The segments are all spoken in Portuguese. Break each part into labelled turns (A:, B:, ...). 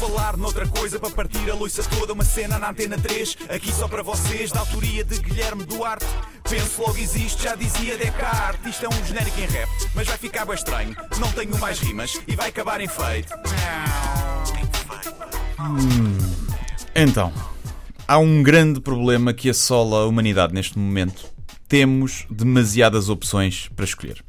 A: falar noutra coisa para partir a loiça toda, uma cena na antena 3, aqui só para vocês, da autoria de Guilherme Duarte. Penso logo existe, já dizia Descartes. Isto é um genérico em rap, mas vai ficar bem estranho. Não tenho mais rimas e vai acabar em feito.
B: Então, há um grande problema que assola a humanidade neste momento. Temos demasiadas opções para escolher.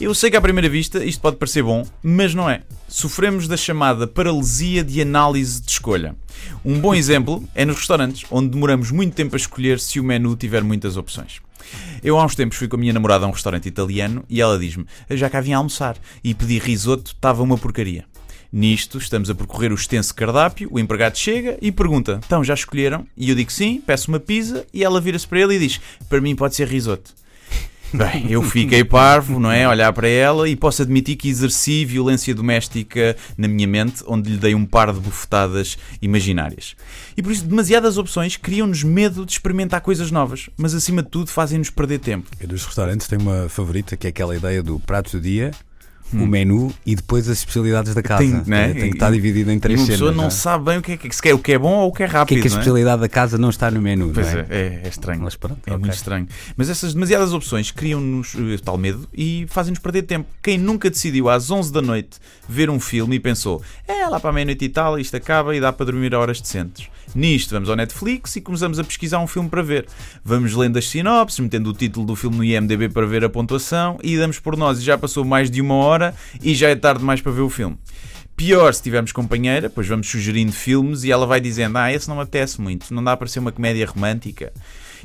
B: Eu sei que à primeira vista isto pode parecer bom, mas não é. Sofremos da chamada paralisia de análise de escolha. Um bom exemplo é nos restaurantes, onde demoramos muito tempo a escolher se o menu tiver muitas opções. Eu há uns tempos fui com a minha namorada a um restaurante italiano e ela diz-me: "Eu já cá vim almoçar e pedi risoto, estava uma porcaria. Nisto, estamos a percorrer o extenso cardápio, o empregado chega e pergunta: Então, já escolheram? E eu digo sim, peço uma pizza e ela vira-se para ele e diz: Para mim pode ser risoto. Bem, eu fiquei parvo, não é? Olhar para ela e posso admitir que exerci violência doméstica na minha mente, onde lhe dei um par de bufetadas imaginárias. E por isso, demasiadas opções criam-nos medo de experimentar coisas novas, mas acima de tudo fazem-nos perder tempo.
C: Eu dos restaurantes tenho uma favorita que é aquela ideia do prato do dia, o menu e depois as especialidades da casa.
B: Tem, né?
C: Tem que estar dividido em
B: E
C: três
B: uma
C: cenas.
B: pessoa não
C: é?
B: sabe bem o que é que se quer, o que é bom ou o que é
C: O que
B: rápido.
C: é que a
B: é?
C: especialidade da casa não está no menu?
B: Pois
C: não
B: é, é, é estranho.
C: Mas pronto,
B: É
C: ok.
B: muito estranho. Mas essas demasiadas opções criam-nos eh, tal medo e fazem-nos perder tempo. Quem nunca decidiu às 11 da noite ver um filme e pensou é lá para a meia-noite e tal, isto acaba e dá para dormir a horas decentes. Nisto, vamos ao Netflix e começamos a pesquisar um filme para ver. Vamos lendo as sinopses, metendo o título do filme no IMDB para ver a pontuação e damos por nós e já passou mais de uma hora e já é tarde demais para ver o filme. Pior se tivermos companheira, pois vamos sugerindo filmes e ela vai dizendo: Ah, esse não me apetece muito, não dá para ser uma comédia romântica.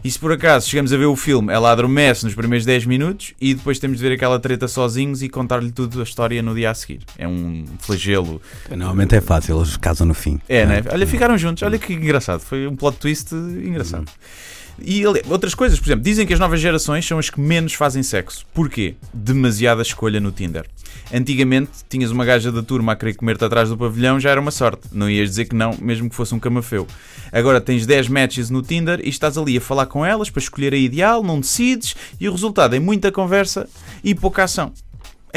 B: E se por acaso chegamos a ver o filme, ela adormece nos primeiros 10 minutos e depois temos de ver aquela treta sozinhos e contar-lhe tudo a história no dia a seguir. É um flagelo.
C: Normalmente é fácil, eles casam no fim.
B: É, né? Olha, ficaram juntos, olha que engraçado. Foi um plot twist engraçado. E outras coisas, por exemplo, dizem que as novas gerações são as que menos fazem sexo. Porquê? Demasiada escolha no Tinder. Antigamente, tinhas uma gaja da turma a querer comer-te atrás do pavilhão, já era uma sorte. Não ias dizer que não, mesmo que fosse um camafeu. Agora tens 10 matches no Tinder e estás ali a falar com elas para escolher a ideal, não decides e o resultado é muita conversa e pouca ação.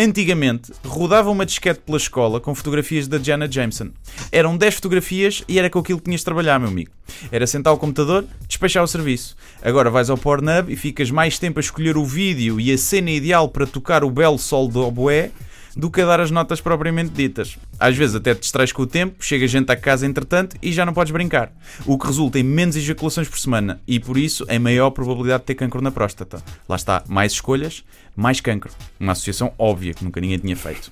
B: Antigamente, rodava uma disquete pela escola com fotografias da Jana Jameson. Eram 10 fotografias e era com aquilo que tinhas de trabalhar, meu amigo. Era sentar o computador, despachar o serviço. Agora vais ao Pornhub e ficas mais tempo a escolher o vídeo e a cena ideal para tocar o belo sol do oboé do que a dar as notas propriamente ditas. Às vezes até te distrais com o tempo, chega gente a casa entretanto e já não podes brincar. O que resulta em menos ejaculações por semana e por isso em maior probabilidade de ter cancro na próstata. Lá está, mais escolhas, mais cancro. Uma associação óbvia que nunca ninguém tinha feito.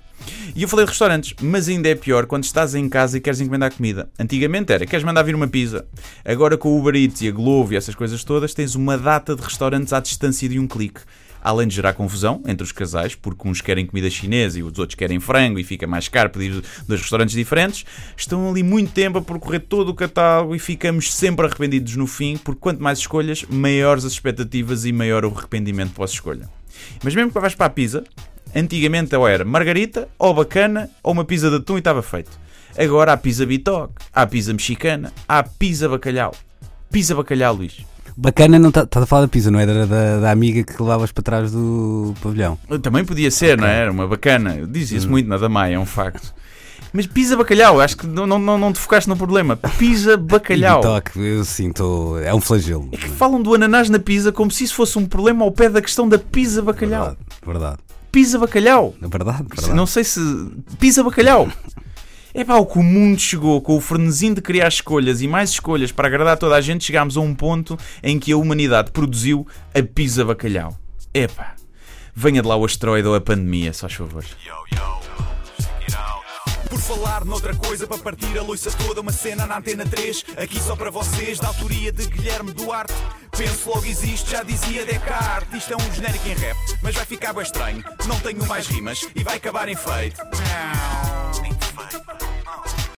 B: E eu falei de restaurantes, mas ainda é pior quando estás em casa e queres encomendar comida. Antigamente era, queres mandar vir uma pizza. Agora com o Uber Eats e a Glovo e essas coisas todas, tens uma data de restaurantes à distância de um clique. Além de gerar confusão entre os casais, porque uns querem comida chinesa e os outros querem frango e fica mais caro pedir dois restaurantes diferentes, estão ali muito tempo a percorrer todo o catálogo e ficamos sempre arrependidos no fim, porque quanto mais escolhas, maiores as expectativas e maior o arrependimento pela escolha. Mas mesmo que vais para a pizza, antigamente ou era margarita, ou bacana, ou uma pizza de atum e estava feito. Agora há pizza bitoque, há pizza mexicana, há pizza bacalhau. Pizza bacalhau, Luís.
C: Bacana, não estás a falar da pizza, não é? Da, da, da amiga que levavas para trás do pavilhão.
B: Também podia ser, não é? Era uma bacana. Dizia-se muito na da Maia, é um facto. Mas pizza bacalhau, acho que não, não, não te focaste no problema. Pizza bacalhau.
C: Toque, eu sinto. É um flagelo.
B: É que falam do ananás na pizza como se isso fosse um problema ao pé da questão da pizza bacalhau.
C: Verdade, verdade.
B: Pizza bacalhau.
C: Verdade, verdade.
B: Não sei se. Pizza bacalhau. É pá, o que o mundo chegou com o frenesim de criar escolhas e mais escolhas para agradar toda a gente, chegámos a um ponto em que a humanidade produziu a pizza bacalhau. É pá, venha de lá o asteroide ou a pandemia, só favor.
A: Por falar noutra coisa para partir a loiça toda, uma cena na antena 3, aqui só para vocês, da autoria de Guilherme Duarte. Penso logo existe, já dizia Descartes. Isto é um genérico em rap, mas vai ficar bem estranho. Não tenho mais rimas e vai acabar em feito.